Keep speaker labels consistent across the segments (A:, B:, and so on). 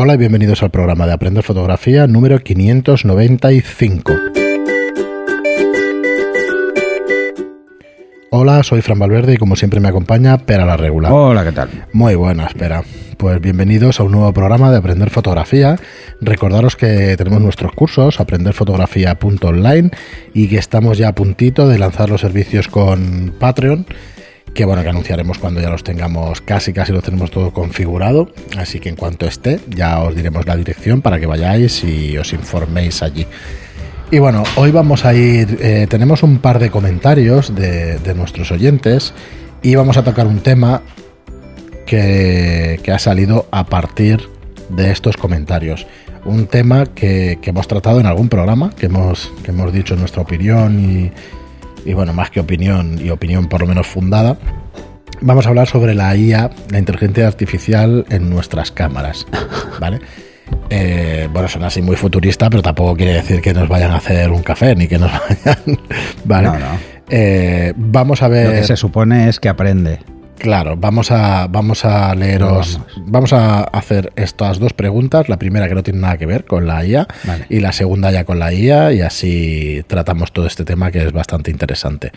A: Hola y bienvenidos al programa de Aprender Fotografía número 595. Hola, soy Fran Valverde y como siempre me acompaña Pera la Regular.
B: Hola, ¿qué tal?
A: Muy buenas, Pera. Pues bienvenidos a un nuevo programa de Aprender Fotografía. Recordaros que tenemos nuestros cursos, aprenderfotografía.online, y que estamos ya a puntito de lanzar los servicios con Patreon que bueno, que anunciaremos cuando ya los tengamos casi, casi lo tenemos todo configurado. Así que en cuanto esté, ya os diremos la dirección para que vayáis y os informéis allí. Y bueno, hoy vamos a ir, eh, tenemos un par de comentarios de, nuestros oyentes y vamos a tocar un tema que, ha salido a partir de estos comentarios. Un tema que, hemos tratado en algún programa, que hemos, que hemos dicho nuestra opinión y, y bueno, más que opinión y opinión por lo menos fundada, vamos a hablar sobre la IA, la inteligencia artificial en nuestras cámaras, ¿vale? Eh, bueno, suena así muy futurista, pero tampoco quiere decir que nos vayan a hacer un café ni que nos vayan, ¿vale? No, no. Eh, vamos a ver.
B: Lo que se supone es que aprende.
A: Claro, vamos a, vamos a leeros, vamos. a hacer estas dos preguntas, la primera que no tiene nada que ver con la IA y la segunda ya con la IA y así tratamos todo este tema que es bastante interesante.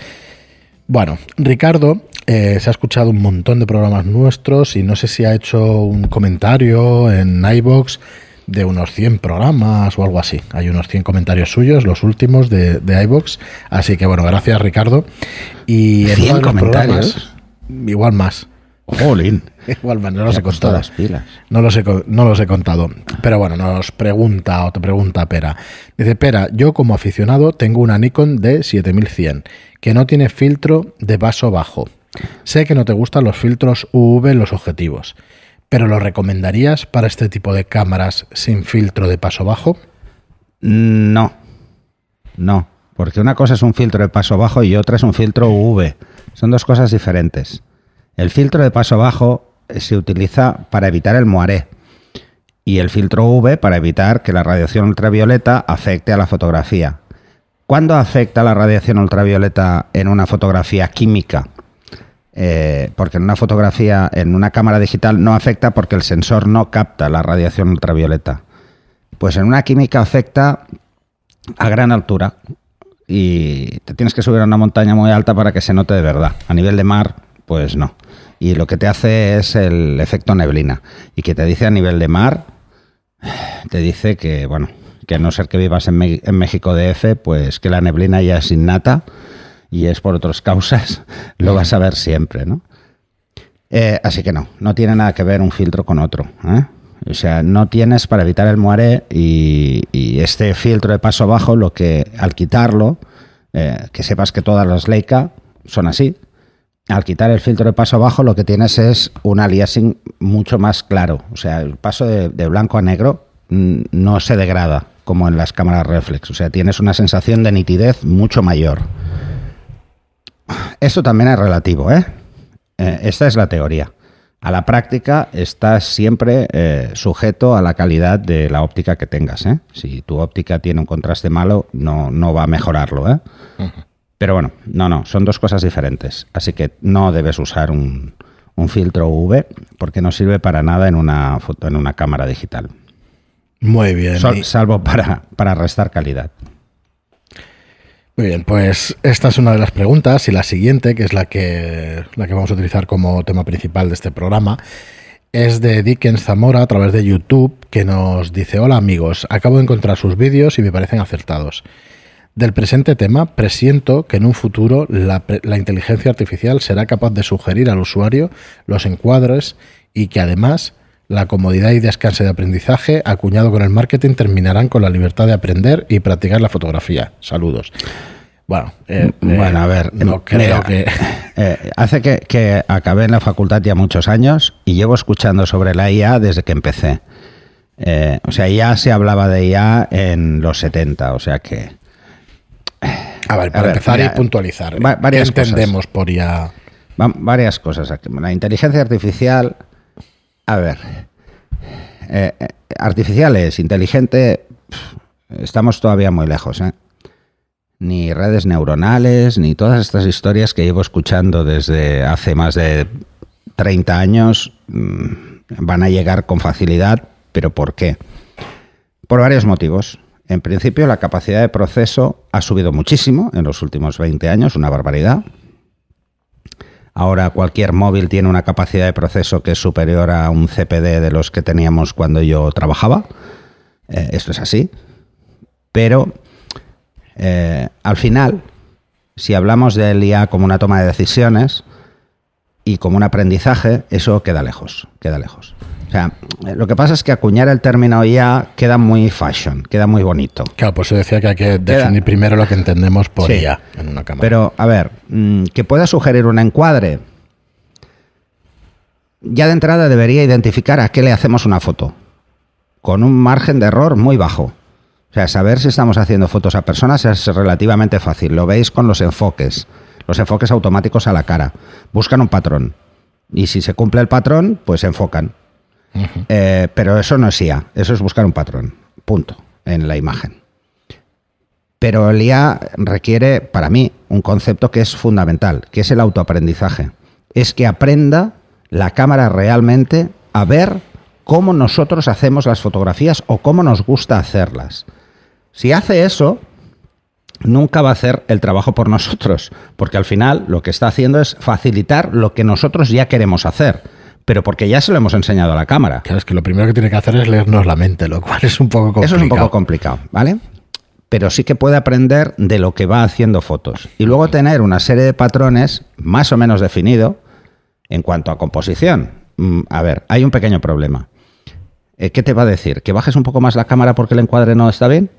A: Bueno, Ricardo eh, se ha escuchado un montón de programas nuestros y no sé si ha hecho un comentario en iBox de unos 100 programas o algo así. Hay unos 100 comentarios suyos, los últimos de, de iBox. Así que bueno, gracias Ricardo.
B: Y en 100 comentarios
A: igual más.
B: Jolín.
A: igual más, no los he contado. Las pilas. No los, he, no los he contado. Pero bueno, nos pregunta o te pregunta Pera. Dice, Pera, yo como aficionado tengo una Nikon de 7100 que no tiene filtro de vaso bajo. Sé que no te gustan los filtros UV en los objetivos, pero ¿lo recomendarías para este tipo de cámaras sin filtro de paso bajo?
B: No, no, porque una cosa es un filtro de paso bajo y otra es un filtro UV. Son dos cosas diferentes. El filtro de paso bajo se utiliza para evitar el moaré y el filtro UV para evitar que la radiación ultravioleta afecte a la fotografía. ¿Cuándo afecta la radiación ultravioleta en una fotografía química? Eh, porque en una fotografía, en una cámara digital, no afecta porque el sensor no capta la radiación ultravioleta. Pues en una química afecta a gran altura y te tienes que subir a una montaña muy alta para que se note de verdad. A nivel de mar, pues no. Y lo que te hace es el efecto neblina. Y que te dice a nivel de mar, te dice que, bueno, que a no ser que vivas en, México DF, pues que la neblina ya es innata y es por otras causas, lo vas a ver siempre, ¿no? Eh, así que no, no tiene nada que ver un filtro con otro. ¿eh? O sea, no tienes para evitar el muere y, este filtro de paso bajo, lo que al quitarlo, eh, que sepas que todas las Leica son así. Al quitar el filtro de paso bajo, lo que tienes es un aliasing mucho más claro. O sea, el paso de, blanco a negro mm, no se degrada como en las cámaras reflex. O sea, tienes una sensación de nitidez mucho mayor. Esto también es relativo, ¿eh? eh esta es la teoría. A la práctica estás siempre eh, sujeto a la calidad de la óptica que tengas. ¿eh? Si tu óptica tiene un contraste malo, no, no va a mejorarlo. ¿eh? Pero bueno, no, no, son dos cosas diferentes. Así que no debes usar un, un filtro UV porque no sirve para nada en una, foto, en una cámara digital.
A: Muy bien.
B: salvo para, para restar calidad.
A: Muy bien, pues esta es una de las preguntas y la siguiente, que es la que, la que vamos a utilizar como tema principal de este programa, es de Dickens Zamora a través de YouTube, que nos dice, hola amigos, acabo de encontrar sus vídeos y me parecen acertados. Del presente tema, presiento que en un futuro la, la inteligencia artificial será capaz de sugerir al usuario los encuadres y que además la comodidad y descanso de aprendizaje, acuñado con el marketing, terminarán con la libertad de aprender y practicar la fotografía. Saludos.
B: Bueno, eh, bueno, a ver, no creo que. Eh, hace que, que, acabé en la facultad ya muchos años y llevo escuchando sobre la IA desde que empecé. Eh, o sea, ya se hablaba de IA en los 70, o sea que.
A: A ver, para empezar y puntualizar. ¿Qué entendemos por IA?
B: varias cosas. La inteligencia artificial a ver, eh, eh, artificiales, inteligente, estamos todavía muy lejos, ¿eh? Ni redes neuronales, ni todas estas historias que llevo escuchando desde hace más de 30 años mm, van a llegar con facilidad ¿Pero por qué? Por varios motivos. En principio, la capacidad de proceso ha subido muchísimo en los últimos 20 años, una barbaridad. Ahora cualquier móvil tiene una capacidad de proceso que es superior a un CPD de los que teníamos cuando yo trabajaba. Eh, esto es así. Pero eh, al final, si hablamos del IA como una toma de decisiones y como un aprendizaje, eso queda lejos, queda lejos. O sea, lo que pasa es que acuñar el término IA queda muy fashion, queda muy bonito.
A: Claro, pues se decía que hay que definir primero lo que entendemos por
B: Sí.
A: IA en una cámara.
B: Pero, a ver, mm, que pueda sugerir un encuadre, ya de entrada debería identificar a qué le hacemos una foto, con un margen de error muy bajo. O sea, saber si estamos haciendo fotos a personas es relativamente fácil. Lo veis con los enfoques, los enfoques automáticos a la cara. Buscan un patrón. Y si se cumple el patrón, pues enfocan. Eh, pero eso no es IA, eso es buscar un patrón. Punto. En la imagen. Pero el IA requiere, para mí, un concepto que es fundamental, que es el autoaprendizaje. Es que aprenda la cámara realmente a ver cómo nosotros hacemos las fotografías o cómo nos gusta hacerlas. Si hace eso, nunca va a hacer el trabajo por nosotros, porque al final lo que está haciendo es facilitar lo que nosotros ya queremos hacer, pero porque ya se lo hemos enseñado a la cámara.
A: Claro, es que lo primero que tiene que hacer es leernos la mente, lo cual es un poco complicado.
B: Eso es un poco complicado, ¿vale? Pero sí que puede aprender de lo que va haciendo fotos. Y luego tener una serie de patrones más o menos definido en cuanto a composición. Mm, A ver, hay un pequeño problema. Eh, ¿Qué te va a decir? ¿Que bajes un poco más la cámara porque el encuadre no está bien?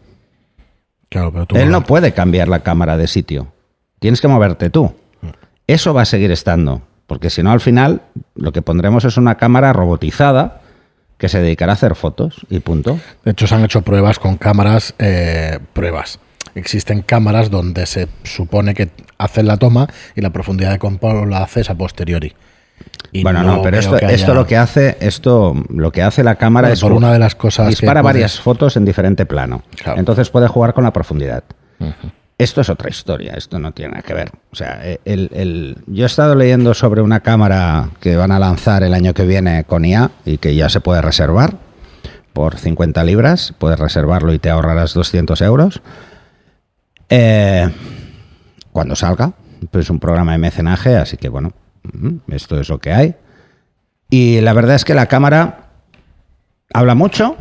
A: Claro, pero tú
B: Él no puede cambiar la cámara de sitio. Tienes que moverte tú. Eso va a seguir estando. Porque si no, al final, lo que pondremos es una cámara robotizada que se dedicará a hacer fotos y punto.
A: De hecho, se han hecho pruebas con cámaras, eh, pruebas. Existen cámaras donde se supone que hacen la toma y la profundidad de campo la haces a posteriori. Y
B: bueno, no, pero esto, esto lo que hace, esto lo que hace la cámara
A: Bueno,
B: es
A: por una de las cosas que
B: dispara
A: puedes-
B: varias fotos en diferente plano.
A: Claro.
B: Entonces puede jugar con la profundidad. Esto es otra historia, esto no tiene que ver. O sea, el, el- yo he estado leyendo sobre una cámara que van a lanzar el año que viene con IA y que ya se puede reservar por 50 libras. Puedes reservarlo y te ahorrarás 200 euros. Eh, cuando salga, pues es un programa de mecenaje, así que bueno, mm, esto es lo que hay. Y la verdad es que la cámara habla mucho,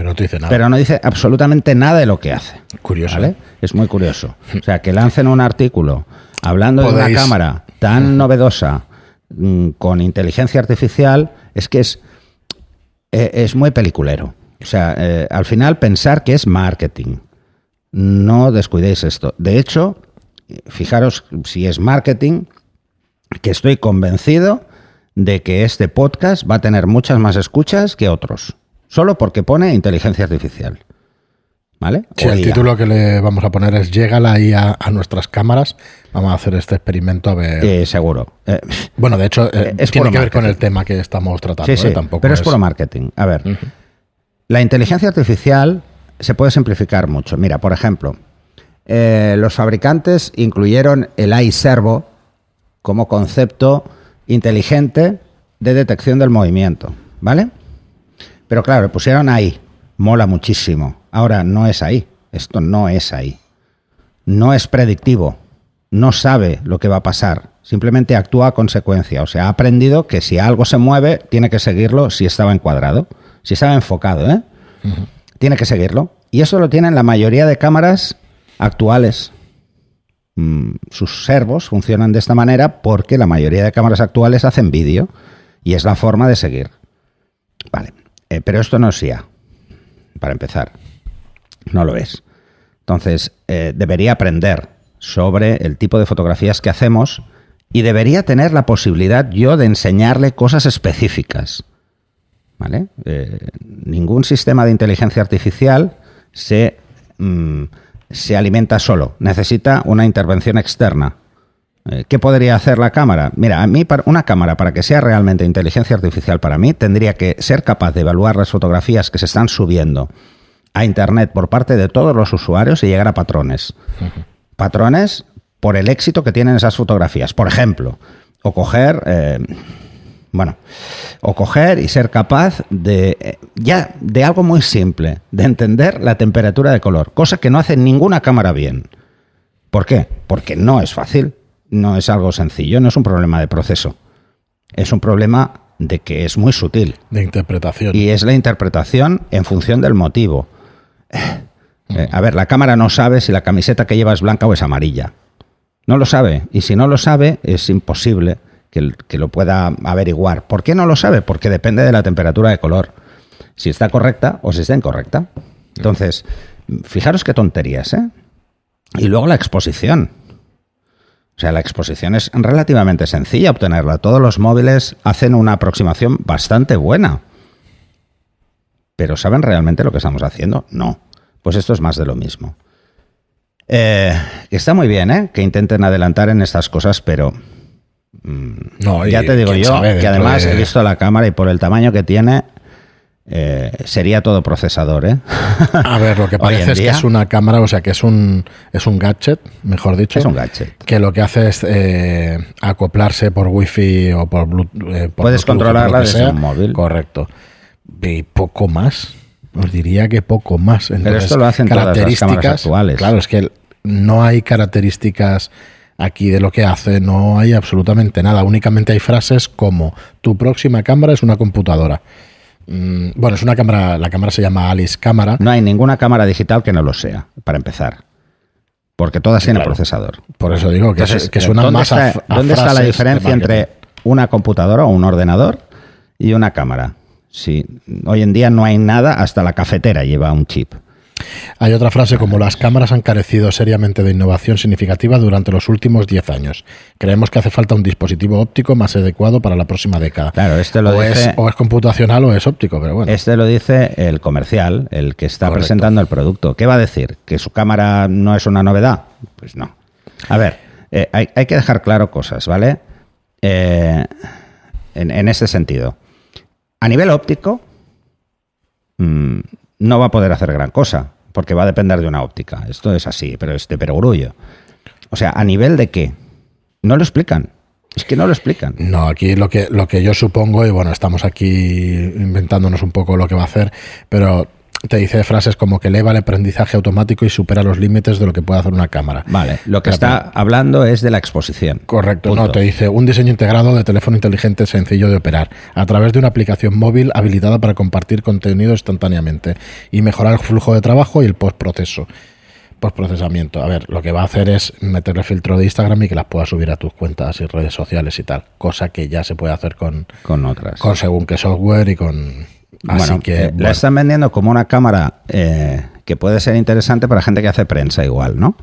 A: Pero no te dice nada.
B: pero no dice absolutamente nada de lo que hace.
A: Curioso.
B: ¿vale? Es muy curioso. O sea, que lancen un artículo hablando de una cámara tan novedosa mm, con inteligencia artificial, es que es, eh, es muy peliculero. O sea, eh, al final pensar que es marketing. No descuidéis esto. De hecho, fijaros si es marketing, que estoy convencido de que este podcast va a tener muchas más escuchas que otros. Solo porque pone inteligencia artificial. ¿Vale?
A: Si
B: O
A: el título que le vamos a poner es Llega la IA a nuestras cámaras, vamos a hacer este experimento a ver.
B: Eh, seguro. Eh,
A: bueno, de hecho, eh,
B: es
A: tiene que ver con el tema que estamos tratando.
B: sí, sí,
A: ¿eh? Tampoco
B: pero es puro marketing. A ver, la inteligencia artificial se puede simplificar mucho. Mira, por ejemplo, eh, los fabricantes incluyeron el iServo como concepto inteligente de detección del movimiento, ¿vale? Pero claro, le pusieron ahí, mola muchísimo. Ahora no es ahí, esto no es ahí. No es predictivo, no sabe lo que va a pasar, simplemente actúa a consecuencia. O sea, ha aprendido que si algo se mueve, tiene que seguirlo si estaba encuadrado, si estaba enfocado, ¿eh? Tiene que seguirlo. Y eso lo tienen la mayoría de cámaras actuales. Mm, sus servos funcionan de esta manera porque la mayoría de cámaras actuales hacen vídeo y es la forma de seguir. Vale, eh, pero esto no es IA, para empezar. No lo es. Entonces, eh, debería aprender sobre el tipo de fotografías que hacemos y debería tener la posibilidad yo de enseñarle cosas específicas. ¿Vale? Eh, ningún sistema de inteligencia artificial se, mm, se alimenta solo. Necesita una intervención externa. Eh, ¿Qué podría hacer la cámara? Mira, a mí para- una cámara para que sea realmente inteligencia artificial para mí tendría que ser capaz de evaluar las fotografías que se están subiendo a Internet por parte de todos los usuarios y llegar a patrones. Patrones por el éxito que tienen esas fotografías. Por ejemplo, o coger, eh, Bueno, o coger y ser capaz de, eh, ya, de algo muy simple, de entender la temperatura de color, cosa que no hace ninguna cámara bien. ¿Por qué? Porque no es fácil, no es algo sencillo, no es un problema de proceso. Es un problema de que es muy sutil.
A: De interpretación.
B: Y es la interpretación en función del motivo. Eh, a ver, la cámara no sabe si la camiseta que lleva es blanca o es amarilla. No lo sabe. Y si no lo sabe, es imposible que, que lo pueda averiguar. ¿Por qué no lo sabe? Porque depende de la temperatura de color. Si está correcta o si está incorrecta. Entonces, fijaros qué tonterías, ¿eh? Y luego la exposición. O sea, la exposición es relativamente sencilla obtenerla. Todos los móviles hacen una aproximación bastante buena. Pero ¿saben realmente lo que estamos haciendo? No. Pues esto es más de lo mismo. Eh, está muy bien, ¿eh? Que intenten adelantar en estas cosas, pero... mm,
A: No,
B: ya te digo yo
A: sabe,
B: que además
A: de-
B: he visto la cámara y por el tamaño que tiene, eh, sería todo procesador, ¿eh?
A: A ver, lo que parece es que es una cámara, o sea, que es un, es un gadget, mejor dicho.
B: Es un gadget.
A: Que lo que hace es eh, acoplarse por wifi o por Bluetooth. eh, por
B: Puedes
A: Bluetooth,
B: controlarla desde un móvil.
A: Correcto. Y poco más. Os diría que poco más. Entonces,
B: esto lo hacen todas las cámaras
A: características-
B: actuales.
A: Claro, es que no hay características aquí de lo que hace, no hay absolutamente nada. Únicamente hay frases como tu próxima cámara es una computadora. Mm, Bueno, es una cámara, la cámara se llama Alice Cámara.
B: No hay ninguna cámara digital que no lo sea, para empezar. Porque todas tienen
A: claro.
B: procesador.
A: Por eso digo que,
B: Entonces,
A: que suena
B: ¿dónde
A: más
B: está,
A: a, f- a
B: ¿Dónde está la diferencia entre una computadora o un ordenador y una cámara? Si hoy en día no hay nada, hasta la cafetera lleva un chip.
A: Hay otra frase como las cámaras han carecido seriamente de innovación significativa durante los últimos 10 años. Creemos que hace falta un dispositivo óptico más adecuado para la próxima década.
B: Claro, este lo
A: o,
B: dice-
A: es, o es computacional o es óptico, pero bueno.
B: Este lo dice el comercial, el que está
A: Correcto.
B: presentando el producto. ¿Qué va a decir? ¿Que su cámara no es una novedad? Pues no. A ver, eh, hay, hay que dejar claro cosas, ¿vale? Eh, en, en ese sentido. A nivel óptico, mm, no va a poder hacer gran cosa, porque va a depender de una óptica. Esto es así, pero es de perogrullo. O sea, ¿a nivel de qué? No lo explican. Es que no lo explican.
A: No, aquí lo que, lo que yo supongo, y bueno, estamos aquí inventándonos un poco lo que va a hacer, pero te dice frases como que eleva el aprendizaje automático y supera los límites de lo que puede hacer una cámara.
B: Vale, lo que
A: Pero-
B: está hablando es de la exposición.
A: Correcto,
B: Punto.
A: no, te dice un diseño integrado de teléfono inteligente sencillo de operar, a través de una aplicación móvil habilitada para compartir contenido instantáneamente y mejorar el flujo de trabajo y el postproceso. Postprocesamiento. A ver, lo que va a hacer es meterle filtro de Instagram y que las puedas subir a tus cuentas y redes sociales y tal. Cosa que ya se puede hacer con,
B: con otras.
A: con según qué software y con. Así
B: bueno,
A: que.
B: eh,
A: bueno,
B: la están vendiendo como una cámara eh, que puede ser interesante para gente que hace prensa igual, ¿no?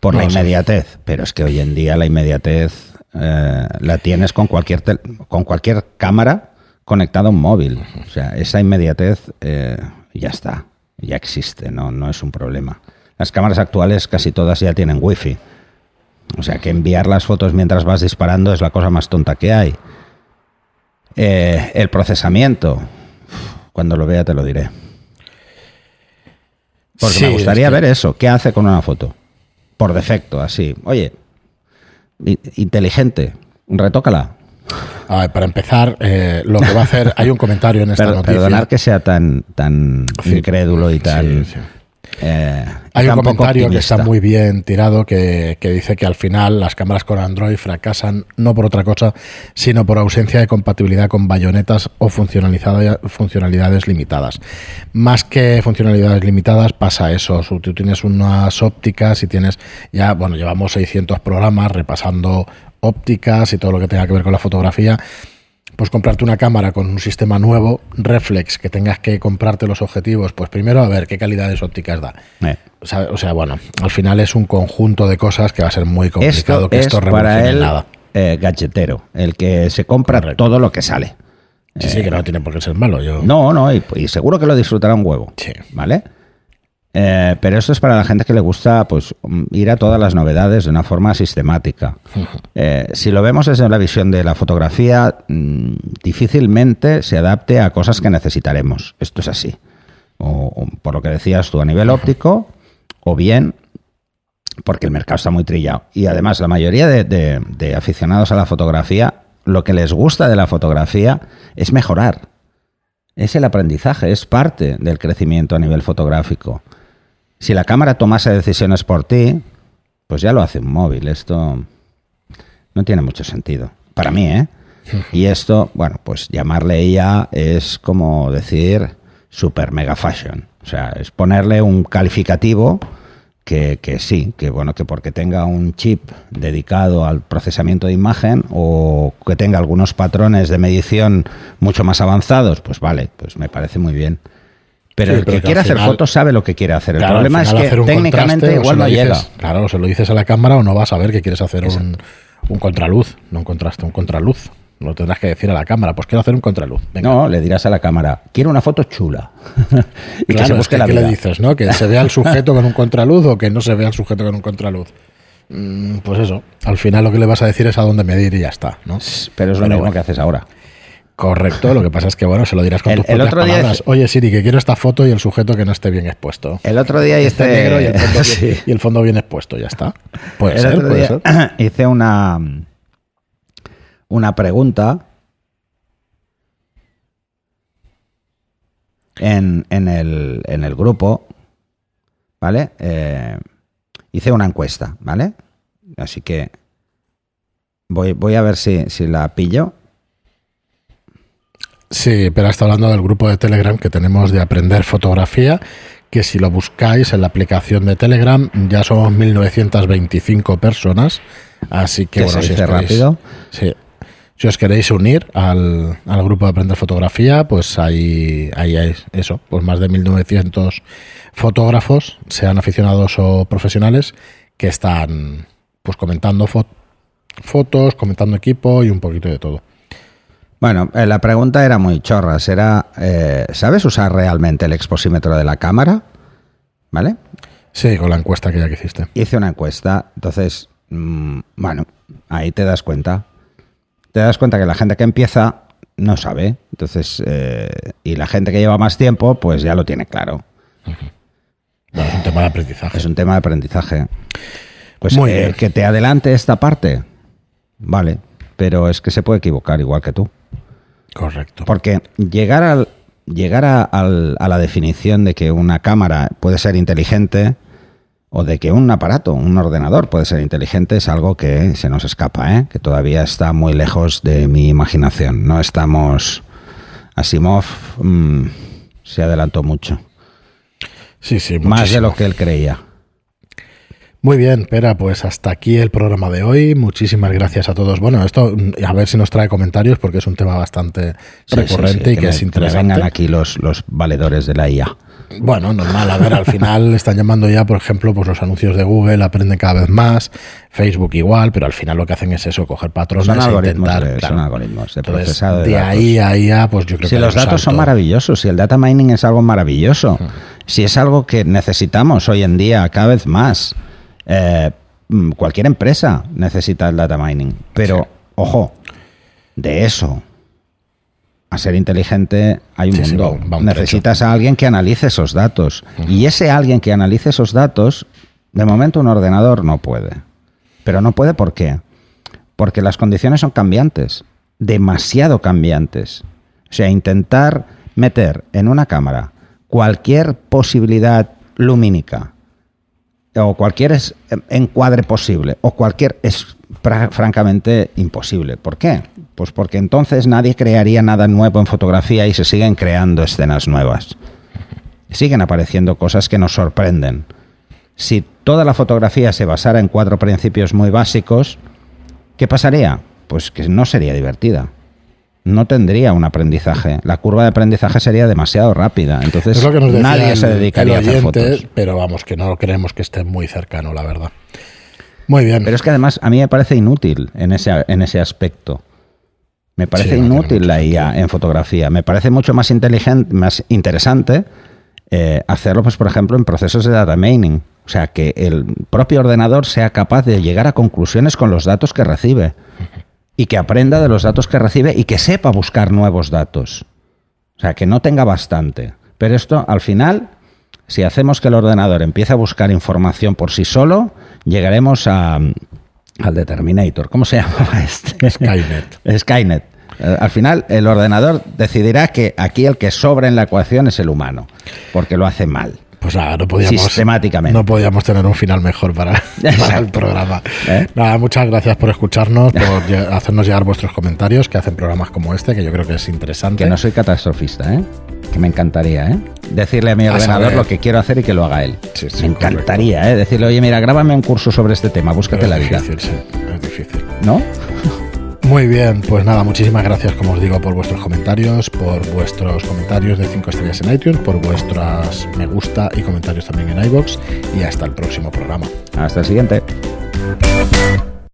B: Por
A: No
B: la inmediatez. Pero es que hoy en día la inmediatez eh, la tienes con cualquier, con cualquier cámara conectada a un móvil. O sea, esa inmediatez eh, ya está, ya existe, no, no es un problema. Las cámaras actuales casi todas ya tienen wifi. O sea que enviar las fotos mientras vas disparando es la cosa más tonta que hay. Eh, el procesamiento, cuando lo vea te lo diré. Porque
A: Sí,
B: me gustaría
A: es que-
B: ver eso. ¿Qué hace con una foto? Por defecto, así. Oye, inteligente, retócala.
A: a ver, para empezar, eh, lo que va a hacer. Hay un comentario en esta
B: Per-
A: noticia.
B: perdonar que sea tan, tan
A: Sí,
B: incrédulo y tan...
A: sí, sí.
B: Eh,
A: Hay un comentario que está muy bien tirado que, que dice que al final las cámaras con Android fracasan no por otra cosa, sino por ausencia de compatibilidad con bayonetas o funcionalidad- funcionalidades limitadas. Más que funcionalidades limitadas pasa eso. Tú tienes unas ópticas y tienes ya, bueno, llevamos 600 programas repasando ópticas y todo lo que tenga que ver con la fotografía pues comprarte una cámara con un sistema nuevo, reflex, que tengas que comprarte los objetivos, pues primero a ver qué calidades ópticas da.
B: Eh.
A: O sea, o sea, bueno, al final es un conjunto de cosas que va a ser muy complicado
B: Esto
A: que
B: es
A: esto
B: para el
A: nada.
B: eh, gadgetero, el que se compra
A: Correcto.
B: todo lo que sale.
A: Sí, sí, que no tiene por qué ser malo. Yo,
B: No, no, y, y seguro que lo disfrutará un huevo.
A: Sí.
B: ¿Vale? Eh, pero esto es para la gente que le gusta pues, ir a todas las novedades de una forma sistemática. Eh, si lo vemos desde la visión de la fotografía, mm, difícilmente se adapte a cosas que necesitaremos. Esto es así. O, o por lo que decías tú, a nivel óptico, o bien porque el mercado está muy trillado. Y además, la mayoría de, de- de aficionados a la fotografía lo que les gusta de la fotografía es mejorar. Es el aprendizaje, es parte del crecimiento a nivel fotográfico. Si la cámara tomase decisiones por ti, pues ya lo hace un móvil. Esto no tiene mucho sentido. Para mí, ¿eh? Y esto, bueno, pues llamarle ella es como decir super mega fashion. O sea, es ponerle un calificativo que, que, sí, que bueno, que porque tenga un chip dedicado al procesamiento de imagen o que tenga algunos patrones de medición mucho más avanzados, pues vale, pues me parece muy bien. Pero
A: Sí,
B: el
A: pero
B: que
A: que
B: quiere hacer
A: final-
B: fotos sabe lo que quiere hacer. El
A: Claro,
B: problema es que técnicamente igual no
A: dices-
B: llega.
A: Claro, o se lo dices a la cámara o no vas a ver que quieres hacer un, un contraluz, no un contraste, un contraluz. Lo tendrás que decir a la cámara, pues quiero hacer un contraluz. Venga.
B: No, le dirás a la cámara, quiero una foto chula. y que
A: Claro,
B: se
A: es
B: busque
A: que,
B: la
A: ¿qué
B: vida.
A: le dices, no? Que se vea el sujeto con un contraluz o que no se vea el sujeto con un contraluz. Mm, Pues eso, al final lo que le vas a decir es a dónde medir y ya está, ¿no?
B: Pero es lo
A: Pero
B: mismo
A: bueno.
B: que haces ahora.
A: Correcto, lo que pasa es que bueno, se lo dirás con
B: El-
A: tus
B: el
A: propias
B: otro día
A: palabras.
B: es-
A: Oye Siri, que quiero esta foto y el sujeto que no esté bien expuesto.
B: El otro día
A: esté
B: hice...
A: negro y el, fondo
B: Sí.
A: bien, y el fondo bien expuesto, ya está. Puede
B: El
A: ser,
B: otro
A: puede
B: día
A: ser.
B: hice una, una pregunta en, en el, en el grupo, ¿vale? Eh, hice una encuesta, ¿vale? Así que voy, voy a ver si, si la pillo.
A: Sí, pero está hablando del grupo de Telegram que tenemos de aprender fotografía, que si lo buscáis en la aplicación de Telegram ya somos 1925 personas, así que
B: Que
A: bueno,
B: se
A: si
B: dice
A: queréis,
B: rápido.
A: sí. si os queréis unir al, al grupo de aprender fotografía, pues ahí, ahí hay eso, pues más de 1900 fotógrafos, sean aficionados o profesionales, que están pues comentando fo- fotos, comentando equipo y un poquito de todo.
B: Bueno, eh, la pregunta era muy chorra. Era, eh, ¿sabes usar realmente el exposímetro de la cámara? ¿Vale?
A: Sí, con la encuesta que ya que hiciste.
B: hice una encuesta, entonces, mm, bueno, ahí te das cuenta. Te das cuenta que la gente que empieza no sabe, entonces, eh, y la gente que lleva más tiempo, pues ya lo tiene claro.
A: Bueno, es un tema de aprendizaje.
B: Es un tema de aprendizaje. Pues
A: Muy
B: eh,
A: bien.
B: que te adelante esta parte, vale, pero es que se puede equivocar igual que tú.
A: Correcto.
B: Porque llegar, al, llegar a, al- a la definición de que una cámara puede ser inteligente o de que un aparato, un ordenador puede ser inteligente es algo que se nos escapa, ¿eh? que todavía está muy lejos de mi imaginación. No estamos... Asimov mm, se adelantó mucho,
A: Sí, sí,
B: más de lo que él creía.
A: Muy bien, Pera, pues hasta aquí el programa de hoy. Muchísimas gracias a todos. Bueno, esto a ver si nos trae comentarios porque es un tema bastante
B: Sí,
A: recurrente
B: sí, sí,
A: y que,
B: me-
A: es interesante.
B: vengan aquí los, los valedores de la IA.
A: Bueno, normal, a ver, al final están llamando ya, por ejemplo, pues los anuncios de Google aprenden cada vez más, Facebook igual, pero al final lo que hacen es eso, coger patrones
B: Son
A: e
B: algoritmos,
A: intentar,
B: de,
A: claro.
B: son algoritmos de
A: Entonces,
B: procesado de,
A: de
B: datos.
A: ahí a IA, pues yo creo
B: Si
A: que
B: los datos son maravillosos, si el data mining es algo maravilloso, si es algo que necesitamos hoy en día cada vez más, eh, mm, cualquier empresa necesita el data mining. Pero, ojo, de eso a ser inteligente hay un
A: Sí, sí,
B: mundo.
A: va- va un
B: Necesitas a alguien que analice esos datos. Y ese alguien que analice esos datos, de momento un ordenador no puede. Pero no puede ¿por qué? Porque las condiciones son cambiantes, demasiado cambiantes. O sea, intentar meter en una cámara cualquier posibilidad lumínica o cualquier es- encuadre posible o cualquier es fra- francamente imposible. ¿Por qué? Pues porque entonces nadie crearía nada nuevo en fotografía y se siguen creando escenas nuevas. Siguen apareciendo cosas que nos sorprenden. Si toda la fotografía se basara en cuatro principios muy básicos, ¿qué pasaría? Pues que no sería divertida. No tendría un aprendizaje. La curva de aprendizaje sería demasiado rápida. Entonces nadie se dedicaría a hacer fotos.
A: pero vamos, que no creemos que esté muy cercano, la verdad. Muy bien.
B: Pero es que además a mí me parece inútil en ese, en ese aspecto. Me parece
A: Sí,
B: inútil la IA en fotografía. Me parece mucho más inteligente, más interesante eh, hacerlo, pues, por ejemplo, en procesos de data mining. O sea, que el propio ordenador sea capaz de llegar a conclusiones con los datos que recibe. Y que aprenda de los datos que recibe y que sepa buscar nuevos datos. O sea, que no tenga bastante. Pero esto, al final, si hacemos que el ordenador empiece a buscar información por sí solo, llegaremos a, al de Terminator. ¿Cómo se llamaba este?
A: Skynet.
B: Skynet. Eh, Al final, el ordenador decidirá que aquí el que sobra en la ecuación es el humano, porque lo hace mal.
A: Pues nada, no podíamos,
B: Sistemáticamente.
A: no podíamos tener un final mejor para, para el programa.
B: ¿Eh?
A: Nada, muchas gracias por escucharnos, por hacernos llegar vuestros comentarios, que hacen programas como este, que yo creo que es interesante.
B: Que no soy catastrofista, ¿eh? Que me encantaría, ¿eh? Decirle a mi
A: A
B: ordenador
A: saber.
B: lo que quiero hacer y que lo haga él.
A: Sí, sí,
B: me encantaría, ¿eh? Decirle, oye, mira, grábame un curso sobre este tema, búscate la
A: es
B: vida.
A: difícil, sí, es difícil.
B: ¿No?
A: Muy bien, pues nada, muchísimas gracias, como os digo, por vuestros comentarios, por vuestros comentarios de 5 estrellas en iTunes, por vuestras me gusta y comentarios también en iBox y hasta el próximo programa.
B: Hasta el siguiente.